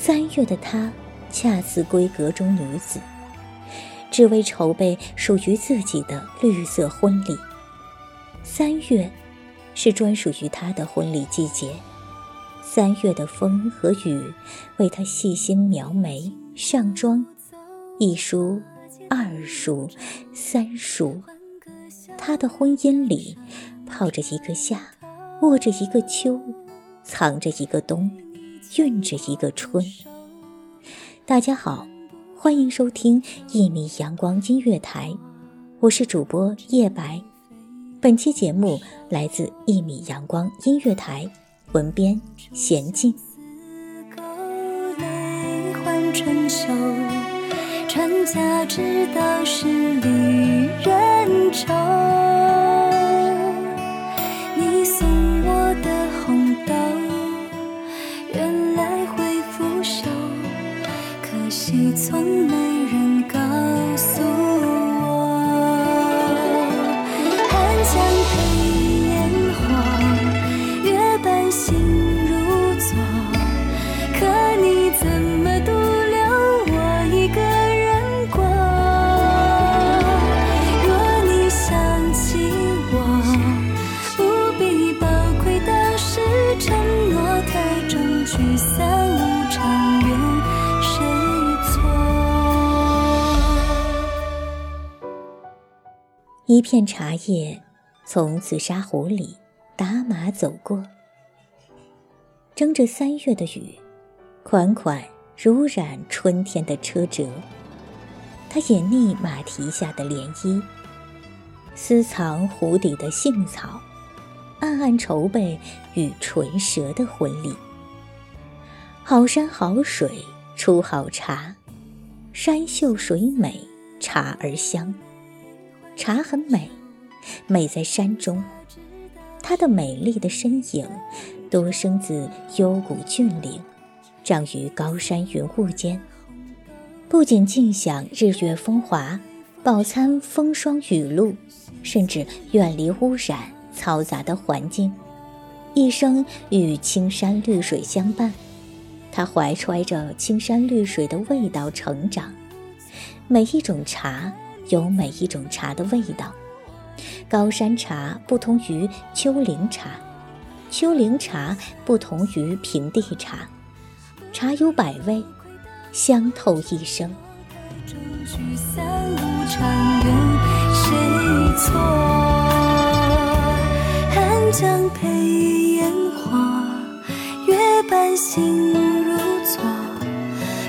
三月的她，恰似闺阁中女子，只为筹备属于自己的绿色婚礼。三月，是专属于她的婚礼季节。三月的风和雨，为她细心描眉、上妆，一梳、二梳、三梳。她的婚姻里，泡着一个夏，握着一个秋。藏着一个冬，蕴着一个春。大家好，欢迎收听一米阳光音乐台，我是主播叶白。本期节目来自一米阳光音乐台，文编娴静。春秋，传家之道是离人愁。一片茶叶从紫砂壶里打马走过，争着三月的雨，款款如染春天的车辙。它掩匿马蹄下的涟漪，私藏壶底的杏草，暗暗筹备与唇舌的婚礼。好山好水出好茶，山秀水美，茶儿香。茶很美，美在山中。它的美丽的身影，多生自幽谷峻岭，长于高山云雾间。不仅尽享日月风华，饱餐风霜雨露，甚至远离污染嘈杂的环境，一生与青山绿水相伴。它怀揣着青山绿水的味道成长。每一种茶。有每一种茶的味道，高山茶不同于丘陵茶，丘陵茶不同于平地茶，茶有百味，香透一生。寒江配烟火，月半心如昨。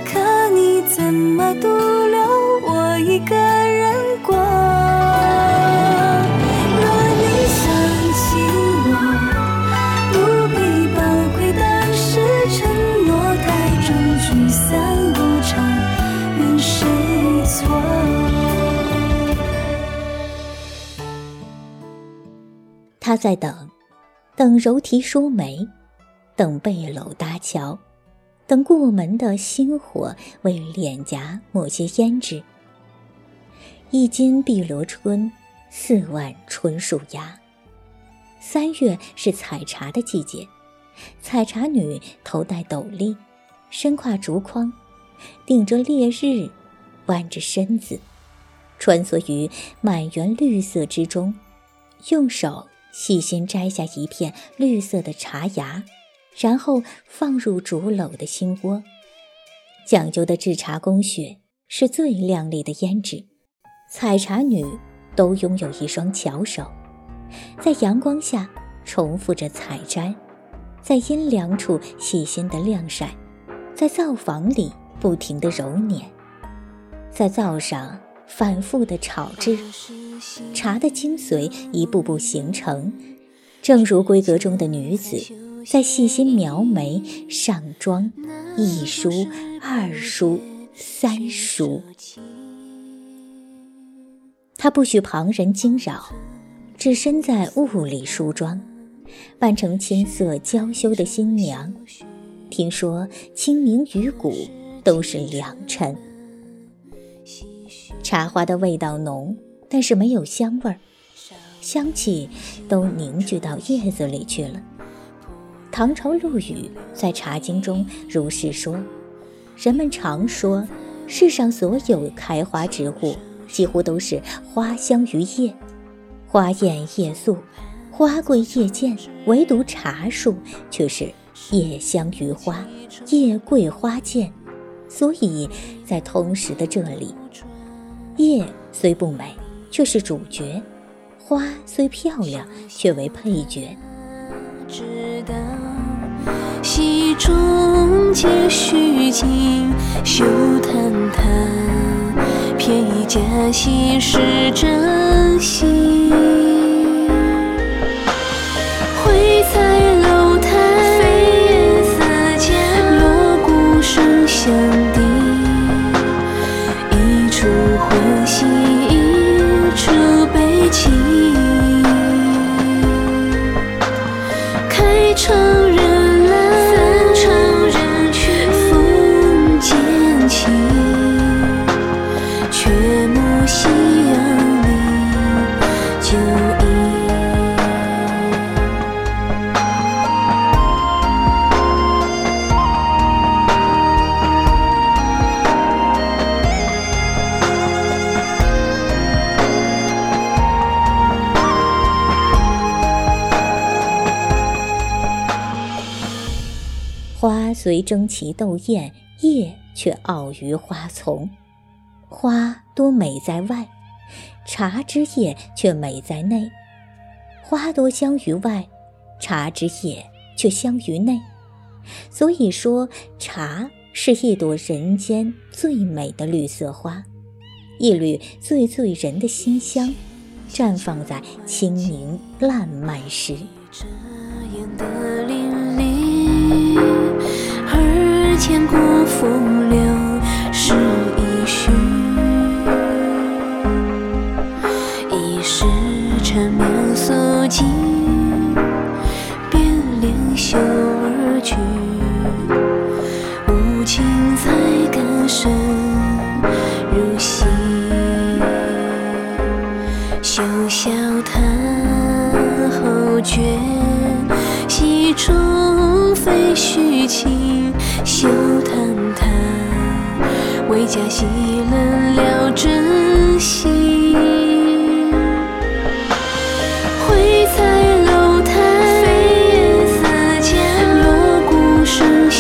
可你怎么独留我一个他在等，等柔提梳眉，等背篓搭桥，等过门的星火为脸颊抹些胭脂。一斤碧螺春，四万春树芽。三月是采茶的季节，采茶女头戴斗笠，身挎竹筐，顶着烈日，弯着身子，穿梭于满园绿色之中，用手细心摘下一片绿色的茶芽，然后放入竹篓的心窝。讲究的制茶工序是最亮丽的胭脂，采茶女都拥有一双巧手。在阳光下重复着采摘，在阴凉处细心的晾晒，在灶房里不停的揉捻，在灶上反复的炒制，茶的精髓一步步形成，正如闺阁中的女子在细心描眉、上妆，一梳、二梳、三梳，她不许旁人惊扰。只身在雾里梳妆，扮成青涩娇羞的新娘。听说清明雨谷都是良辰。茶花的味道浓，但是没有香味儿，香气都凝聚到叶子里去了。唐朝陆羽在《茶经》中如是说：人们常说，世上所有开花植物，几乎都是花香于叶。花艳叶素，花贵叶贱，唯独茶树却是叶香于花，叶贵花贱。所以在通识的这里，叶虽不美，却是主角；花虽漂亮，却为配角。戏中皆虚情，休谈谈。偏以假戏是真心，虽争奇斗艳，叶却傲于花丛。花多美在外，茶之叶却美在内。花多香于外，茶之叶却香于内。所以说，茶是一朵人间最美的绿色花，一缕最醉人的馨香，绽放在清明烂漫时。千古风流是一绪，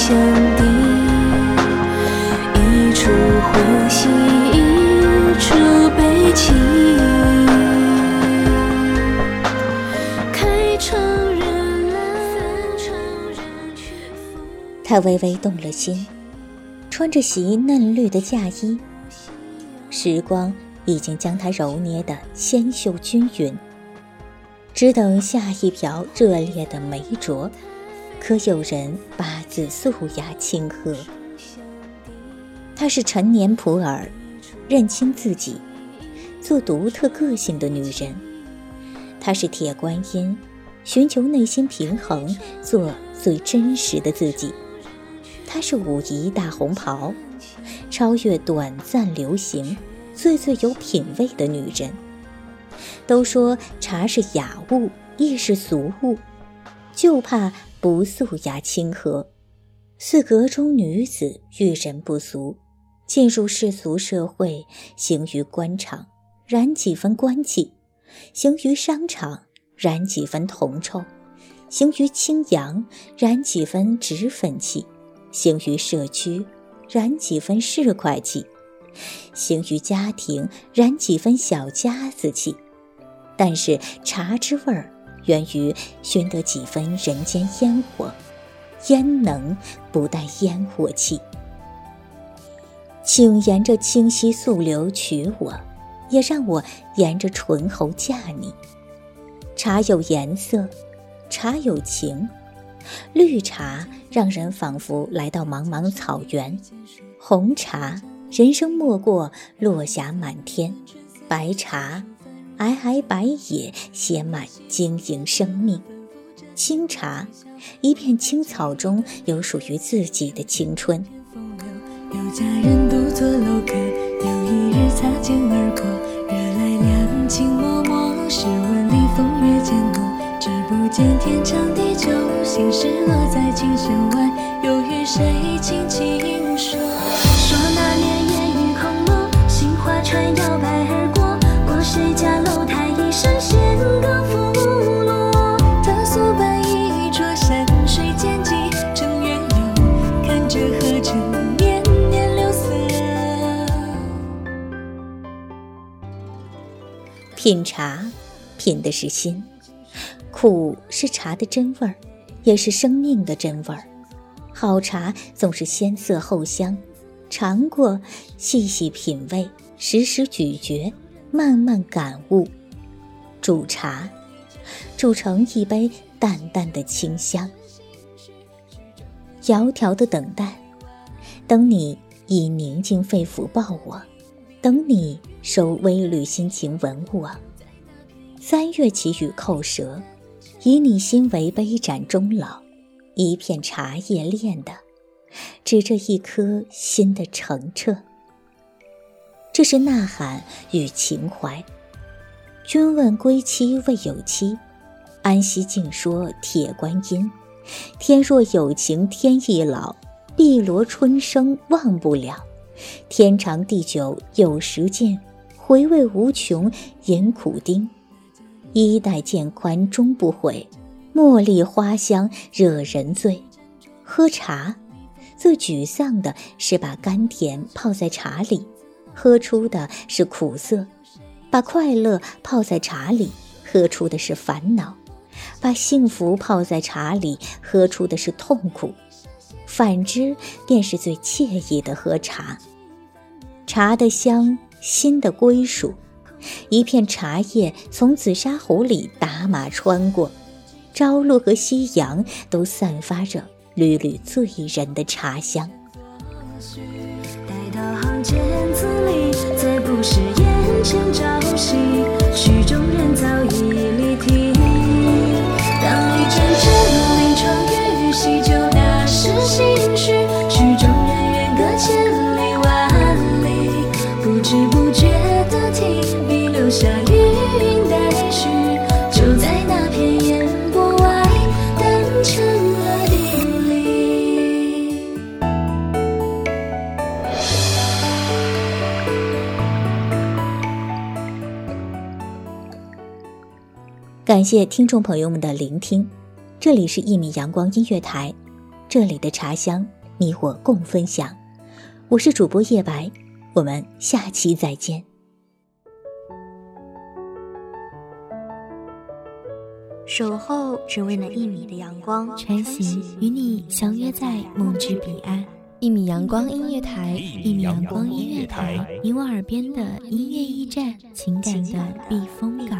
声响叮，一出呼吸，一出悲情。他微微动了心，穿着袭嫩绿的嫁衣，时光已经将她揉捏得纤秀均匀，只等下一瓢热烈的梅酌，可有人八字素雅清和。她是陈年普洱，认清自己，做独特个性的女人。她是铁观音，寻求内心平衡，做最真实的自己。她是武夷大红袍，超越短暂流行，最最有品味的女人。都说茶是雅物，亦是俗物，就怕不素雅清和。似阁中女子遇人不俗，进入世俗社会，行于官场，染几分官气；行于商场，染几分铜臭；行于清扬，染几分脂粉气；行于社区，染几分市侩气；行于家庭，染几分小家子气。但是茶之味儿，源于寻得几分人间烟火。焉能不带烟火气？请沿着清溪素流娶我，也让我沿着醇喉嫁你。茶有颜色，茶有情。绿茶让人仿佛来到茫茫草原，红茶人生莫过落霞满天，白茶皑皑白野写满晶莹生命。清茶，一片青草中有属于自己的青春。有佳人独坐楼阁，有一日擦肩而过，惹来两情脉脉。试问里风月渐浓，只不见天长地久，心事落在琴弦外，又与谁轻轻说？品茶，品的是心，苦是茶的真味儿，也是生命的真味儿。好茶总是先涩后香，尝过，细细品味，时时咀嚼，慢慢感悟。煮茶，煮成一杯淡淡的清香。窈窕的等待，等你以宁静肺腑抱我，等你。收微缕心情文物啊，三月起雨扣舌，以你心为杯盏终老，一片茶叶炼的，指着一颗心的澄澈。这是呐喊与情怀。君问归期未有期，安西静说铁观音。天若有情天亦老，碧螺春生忘不了。天长地久有时尽。回味无穷，饮苦丁，衣带渐宽终不悔。茉莉花香惹人醉，喝茶，最沮丧的是把甘甜泡在茶里，喝出的是苦涩；把快乐泡在茶里，喝出的是烦恼；把幸福泡在茶里，喝出的是痛苦。反之，便是最惬意的喝茶。茶的香。新的归属，一片茶叶从紫砂壶里打马穿过，朝露和夕阳都散发着缕缕醉人的茶香。待到行间字里，再不是眼前朝夕，感谢听众朋友们的聆听，这里是《一米阳光音乐台》，这里的茶香你我共分享，我是主播叶白，我们下期再见。守候只为那一米的阳光，晨行与你相约在梦之彼岸。一米阳光音乐台，一米阳光音乐台，你我耳边的音乐驿站，情感的避风港。